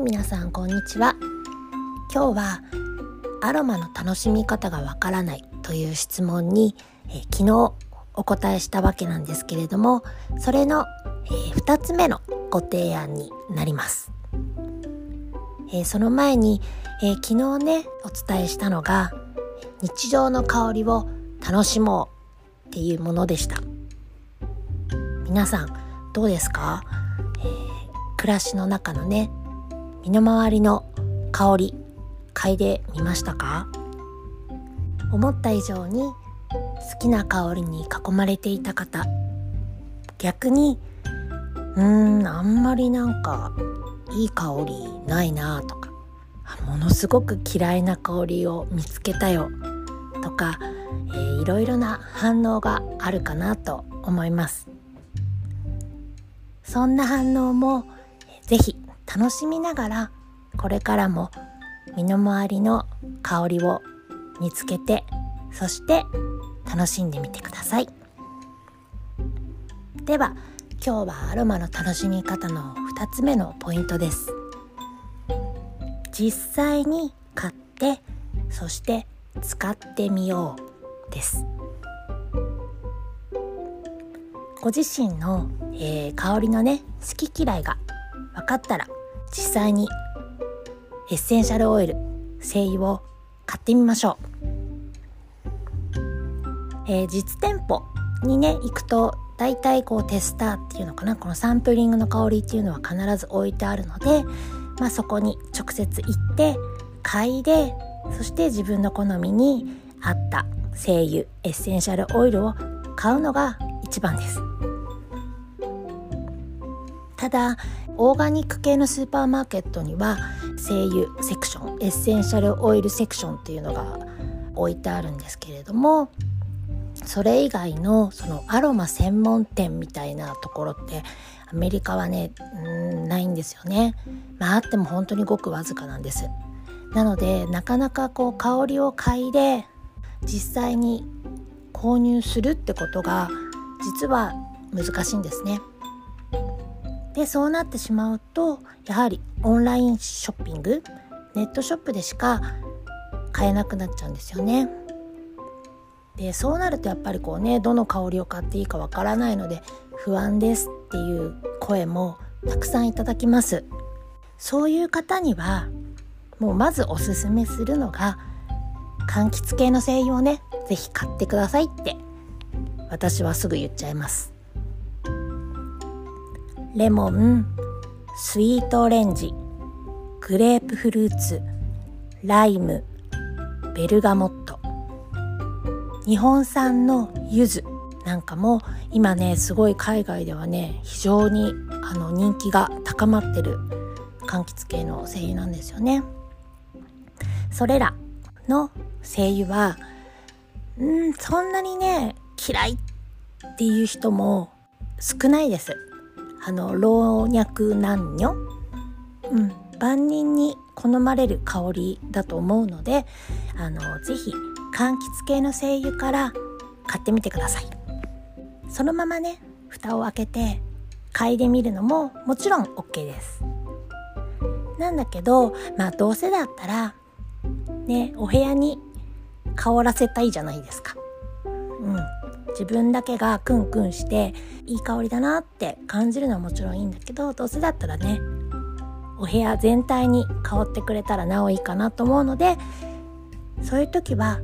い皆さんこんにちは。今日はアロマの楽しみ方がわからないという質問に、えー、昨日お答えしたわけなんですけれどもそれの、えー、2つ目のご提案になります、えー、その前に、え昨日ねお伝えしたのが日常の香りを楽しもうっていうものでした。皆さんどうですか、え暮らしの中のね身の回りの香り嗅いでみましたか？思った以上に好きな香りに囲まれていた方。逆にうーんあんまりなんかいい香りないなとか。ものすごく嫌いな香りを見つけたよ。とか、えー、いろいろな反応があるかなと思います。そんな反応も是非楽しみながらこれからも身の回りの香りを見つけてそして楽しんでみてください。では今日はアロマの楽しみ方の2つ目のポイントです。実際に買ってそして使ってみようです。ご自身の、えー、香りのね好き嫌いが分かったら実際にエッセンシャルオイル精油を買ってみましょう、えー、実店舗にね行くと大体こうテスターっていうのかなこのサンプリングの香りっていうのは必ず置いてあるので、まあ、そこに直接行って嗅いでそして自分の好みに合った精油エッセンシャルオイルを買うのが一番です。ただオーガニック系のスーパーマーケットには精油セクションエッセンシャルオイルセクションっていうのが置いてあるんですけれどもそれ以外のそのアロマ専門店みたいなところってアメリカはねうんないんですよね。まああっても本当にごくわずかなんです。なのでなかなかこう香りを嗅いで実際に購入するってことが実は難しいんですね。でそうなってしまうとやはりオンラインショッピングネットショップでしか買えなくなっちゃうんですよね。でそうなるとやっぱりこうねどの香りを買っていいかわからないので不安ですっていう声もたくさんいただきます。そういう方にはもうまずおすすめするのが柑橘系の精油をね是非買ってくださいって私はすぐ言っちゃいますレモンスイートオレンジグレープフルーツライムベルガモット日本産の柚子なんかも今ねすごい海外ではね非常にあの人気が高まってる柑橘系の精油なんですよね。それらの精油はうんそんなにね嫌いっていう人も少ないです。あの老若男女、うん、万人に好まれる香りだと思うのであのぜひ柑橘系の精油から買ってみてください。そのままね蓋を開けて嗅いでみるのももちろん OK です。なんだけどまあどうせだったらねお部屋に香らせたいじゃないですか。うん。自分だけがクンクンしていい香りだなって感じるのはもちろんいいんだけどどうせだったらねお部屋全体に香ってくれたらなおいいかなと思うのでそういう時は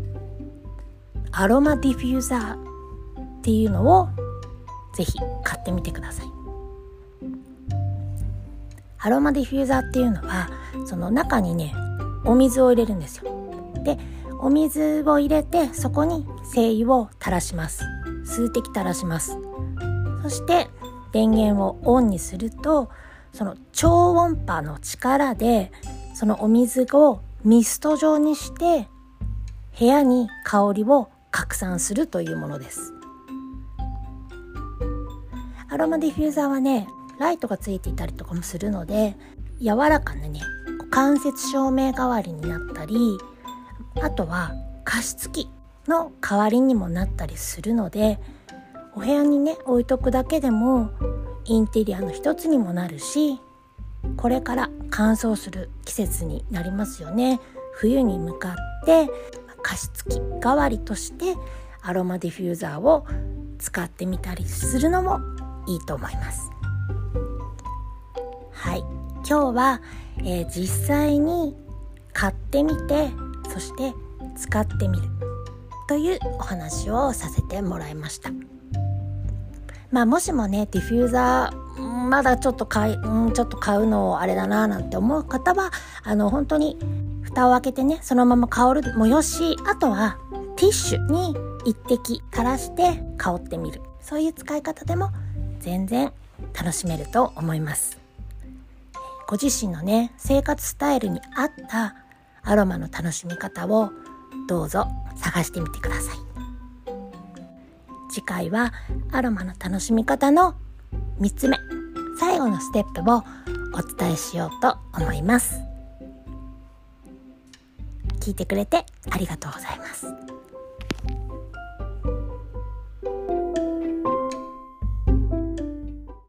アロマディフューザーっていうのをぜひ買ってみてください。アロマディフューザーっていうのはその中にねお水を入れるんですよ。でお水を入れてそこに精油を垂らします。数滴垂らします。そして電源をオンにするとその超音波の力でそのお水をミスト状にして部屋に香りを拡散するというものです。アロマディフューザーはねライトがついていたりとかもするので柔らかなね間接照明代わりになったりあとは加湿器。の代わりにもなったりするのでお部屋にね置いとくだけでもインテリアの一つにもなるしこれから乾燥する季節になりますよね。冬に向かって加湿器代わりとしてアロマディフューザーを使ってみたりするのもいいと思います。はい。今日は、えー、実際に買ってみてそして使ってみる。というお話をさせてもらいました。まあもしもねディフューザーまだちょっと買い、うん、ちょっと買うのあれだななんて思う方はあの本当に蓋を開けてねそのまま香るもよしあとはティッシュに一滴垂らして香ってみる。そういう使い方でも全然楽しめると思います。ご自身のね生活スタイルに合ったアロマの楽しみ方をどうぞ探してみてください。次回はアロマの楽しみ方の3つ目最後のステップをお伝えしようと思います。聞いてくれてありがとうございます。